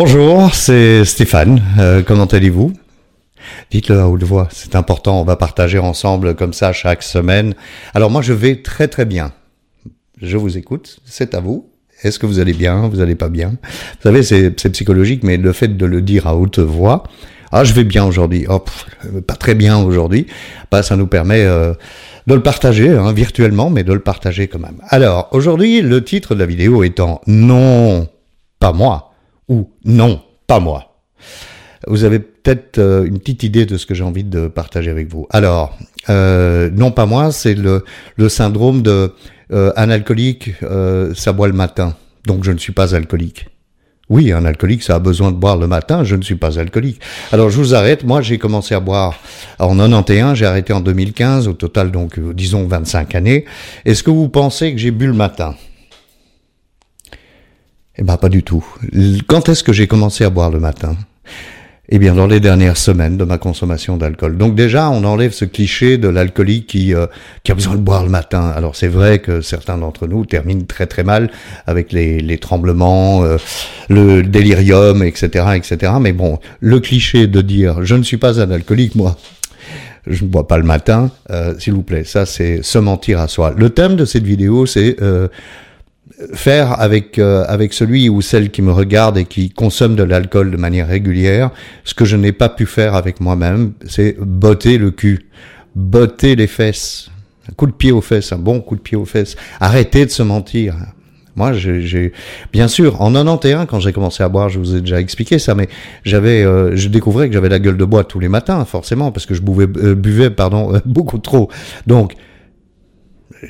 Bonjour, c'est Stéphane. Euh, comment allez-vous? Dites-le à haute voix, c'est important, on va partager ensemble comme ça chaque semaine. Alors moi je vais très très bien. Je vous écoute, c'est à vous. Est-ce que vous allez bien? Vous allez pas bien? Vous savez, c'est psychologique, mais le fait de le dire à haute voix, ah je vais bien aujourd'hui, oh, pas très bien aujourd'hui, bah, ça nous permet euh, de le partager hein, virtuellement, mais de le partager quand même. Alors aujourd'hui, le titre de la vidéo étant Non, pas moi, ou Non, pas moi. Vous avez peut-être euh, une petite idée de ce que j'ai envie de partager avec vous. Alors, euh, non pas moi, c'est le, syndrome de euh, un alcoolique, euh, ça boit le matin, donc je ne suis pas alcoolique. Oui, un alcoolique, ça a besoin de boire le matin, je ne suis pas alcoolique. Alors je vous arrête, moi j'ai commencé à boire en 91, j'ai arrêté en 2015, au total donc disons 25 années. Est-ce que vous pensez que j'ai bu le matin? Eh ben pas du tout. Quand est-ce que j'ai commencé à boire le matin? Eh bien, dans les dernières semaines de ma consommation d'alcool. Donc déjà, on enlève ce cliché de l'alcoolique qui, euh, qui a besoin de boire le matin. Alors c'est vrai que certains d'entre nous terminent très très mal avec les, les tremblements, euh, le délirium, etc., etc. Mais bon, le cliché de dire je ne suis pas un alcoolique, moi, je ne bois pas le matin, euh, s'il vous plaît, ça c'est se mentir à soi. Le thème de cette vidéo, c'est faire avec euh, avec celui ou celle qui me regarde et qui consomme de l'alcool de manière régulière, ce que je n'ai pas pu faire avec moi-même, c'est botter le cul, botter les fesses, un coup de pied aux fesses, un bon coup de pied aux fesses. Arrêtez de se mentir. Moi, j'ai, bien sûr, en 91, quand j'ai commencé à boire, je vous ai déjà expliqué ça, mais j'avais, euh, je découvrais que j'avais la gueule de bois tous les matins, forcément, parce que je buvais, euh, buvais pardon, beaucoup trop. Donc,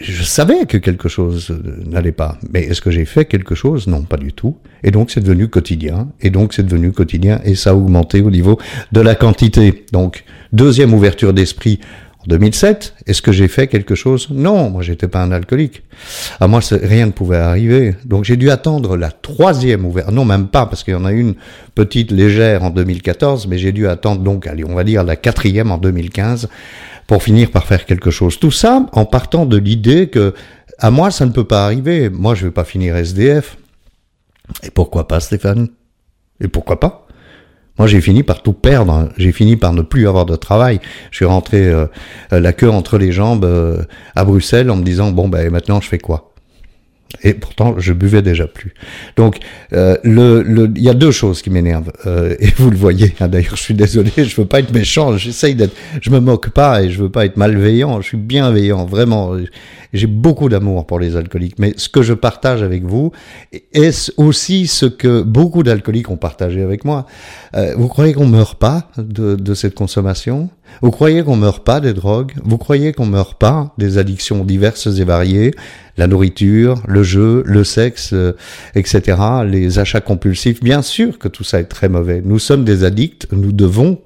je savais que quelque chose n'allait pas. Mais est-ce que j'ai fait quelque chose? Non, pas du tout. Et donc c'est devenu quotidien. Et donc c'est devenu quotidien. Et ça a augmenté au niveau de la quantité. Donc deuxième ouverture d'esprit. En 2007, est-ce que j'ai fait quelque chose? Non, moi j'étais pas un alcoolique. À moi rien ne pouvait arriver. Donc j'ai dû attendre la troisième ouverture. Non, même pas parce qu'il y en a une petite légère en 2014, mais j'ai dû attendre donc, allez, on va dire la quatrième en 2015 pour finir par faire quelque chose. Tout ça en partant de l'idée que à moi ça ne peut pas arriver. Moi je vais pas finir SDF. Et pourquoi pas Stéphane? Et pourquoi pas? Moi, j'ai fini par tout perdre. J'ai fini par ne plus avoir de travail. Je suis rentré euh, la queue entre les jambes euh, à Bruxelles en me disant bon ben maintenant je fais quoi? Et pourtant, je buvais déjà plus. Donc, euh, le, le, il y a deux choses qui m'énervent. Euh, et vous le voyez. Hein, D'ailleurs, je suis désolé. Je veux pas être méchant. J'essaye d'être. Je me moque pas et je veux pas être malveillant. Je suis bienveillant, vraiment. J'ai beaucoup d'amour pour les alcooliques. Mais ce que je partage avec vous est aussi ce que beaucoup d'alcooliques ont partagé avec moi. Euh, vous croyez qu'on meurt pas de, de cette consommation? Vous croyez qu'on meurt pas des drogues? Vous croyez qu'on meurt pas des addictions diverses et variées? La nourriture, le jeu, le sexe, euh, etc., les achats compulsifs? Bien sûr que tout ça est très mauvais. Nous sommes des addicts, nous devons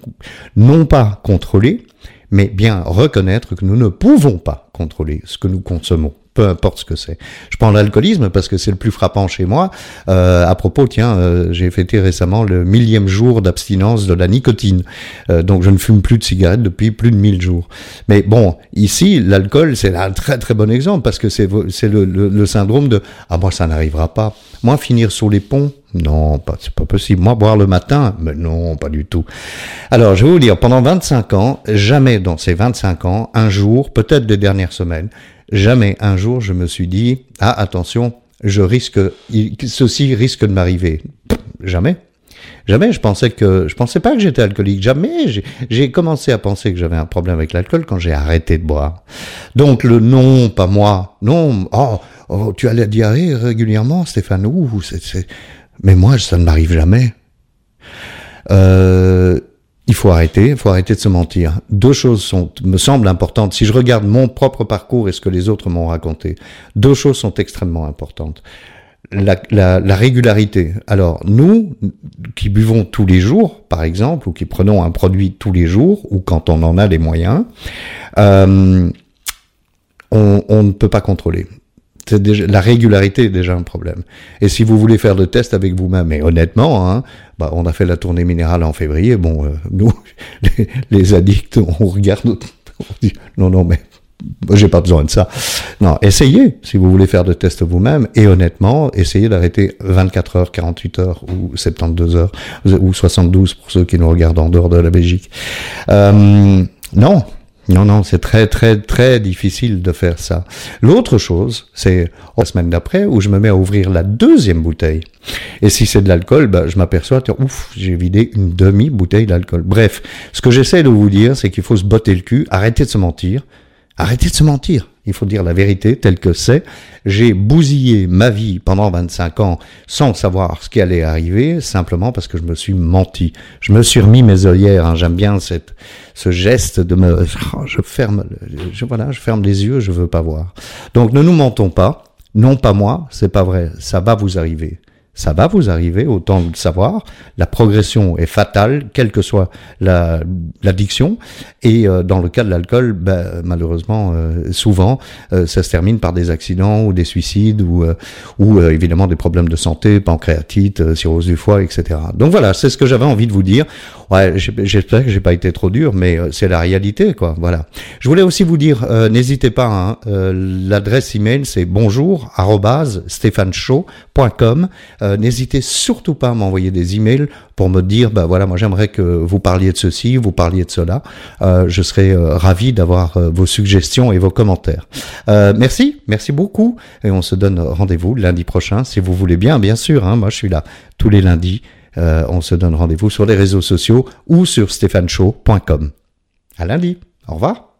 non pas contrôler, mais bien reconnaître que nous ne pouvons pas contrôler ce que nous consommons peu importe ce que c'est. Je prends l'alcoolisme parce que c'est le plus frappant chez moi. Euh, à propos, tiens, euh, j'ai fêté récemment le millième jour d'abstinence de la nicotine. Euh, donc je ne fume plus de cigarettes depuis plus de mille jours. Mais bon, ici, l'alcool, c'est un très très bon exemple parce que c'est le, le, le syndrome de « Ah, moi, ça n'arrivera pas. Moi, finir sur les ponts, non, c'est pas possible. Moi, boire le matin, mais non, pas du tout. Alors, je vais vous dire, pendant 25 ans, jamais dans ces 25 ans, un jour, peut-être des dernières semaines, jamais un jour je me suis dit, ah, attention, je risque, ceci risque de m'arriver. Jamais. Jamais. Je pensais que, je pensais pas que j'étais alcoolique. Jamais. J'ai commencé à penser que j'avais un problème avec l'alcool quand j'ai arrêté de boire. Donc le non, pas moi. Non. Oh, oh tu as la diarrhée régulièrement, Stéphane. Ouh, c'est, mais moi, ça ne m'arrive jamais. Euh, il faut arrêter, il faut arrêter de se mentir. Deux choses me semblent importantes. Si je regarde mon propre parcours et ce que les autres m'ont raconté, deux choses sont extrêmement importantes. La, la, la, régularité. Alors, nous, qui buvons tous les jours, par exemple, ou qui prenons un produit tous les jours, ou quand on en a les moyens, euh, on, ne peut pas contrôler déjà, la régularité est déjà un problème. Et si vous voulez faire le test avec vous-même, et honnêtement, hein, bah, on a fait la tournée minérale en février, bon, euh, nous, les, addicts, on regarde, on dit, non, non, mais j'ai pas besoin de ça. Non, essayez si vous voulez faire de tests vous-même et honnêtement, essayez d'arrêter 24 heures, 48 heures ou 72 heures ou 72 pour ceux qui nous regardent en dehors de la Belgique. Euh, non, non, non, c'est très, très, très difficile de faire ça. L'autre chose, c'est la semaine d'après où je me mets à ouvrir la deuxième bouteille. Et si c'est de l'alcool, ben, je m'aperçois, ouf, j'ai vidé une demi-bouteille d'alcool. Bref, ce que j'essaie de vous dire, c'est qu'il faut se botter le cul, arrêter de se mentir, arrêter de se mentir il faut dire la vérité telle que c'est. J'ai bousillé ma vie pendant 25 ans sans savoir ce qui allait arriver, simplement parce que je me suis menti. Je me suis remis mes œillères. Hein. J'aime bien cette, ce geste de me, oh, je ferme, je, voilà, je ferme les yeux, je veux pas voir. Donc ne nous mentons pas. Non, pas moi, c'est pas vrai. Ça va vous arriver ça va vous arriver, autant le savoir. La progression est fatale, quelle que soit l'addiction. et euh, dans le cas de l'alcool, ben, malheureusement, euh, souvent, euh, ça se termine par des accidents ou des suicides ou, ou évidemment des problèmes de santé, pancréatite, cirrhose du foie, etc. Donc voilà, c'est ce que j'avais envie de vous dire. Ouais, j'espère que j'ai pas été trop dur, mais c'est la réalité, quoi. Voilà. Je voulais aussi vous dire, n'hésitez pas. Hein, L'adresse email c'est bonjour euh, n'hésitez surtout pas à m'envoyer des emails pour me dire, bah voilà, moi j'aimerais que vous parliez de ceci, vous parliez de cela. Euh, je serais euh, ravi d'avoir vos suggestions et vos commentaires. merci, merci beaucoup, et on se donne rendez-vous lundi prochain, si vous voulez bien, bien sûr. Hein, moi je suis là tous les lundis. on se donne rendez-vous sur les réseaux sociaux ou sur stéphaneshow.com. À lundi. Au revoir.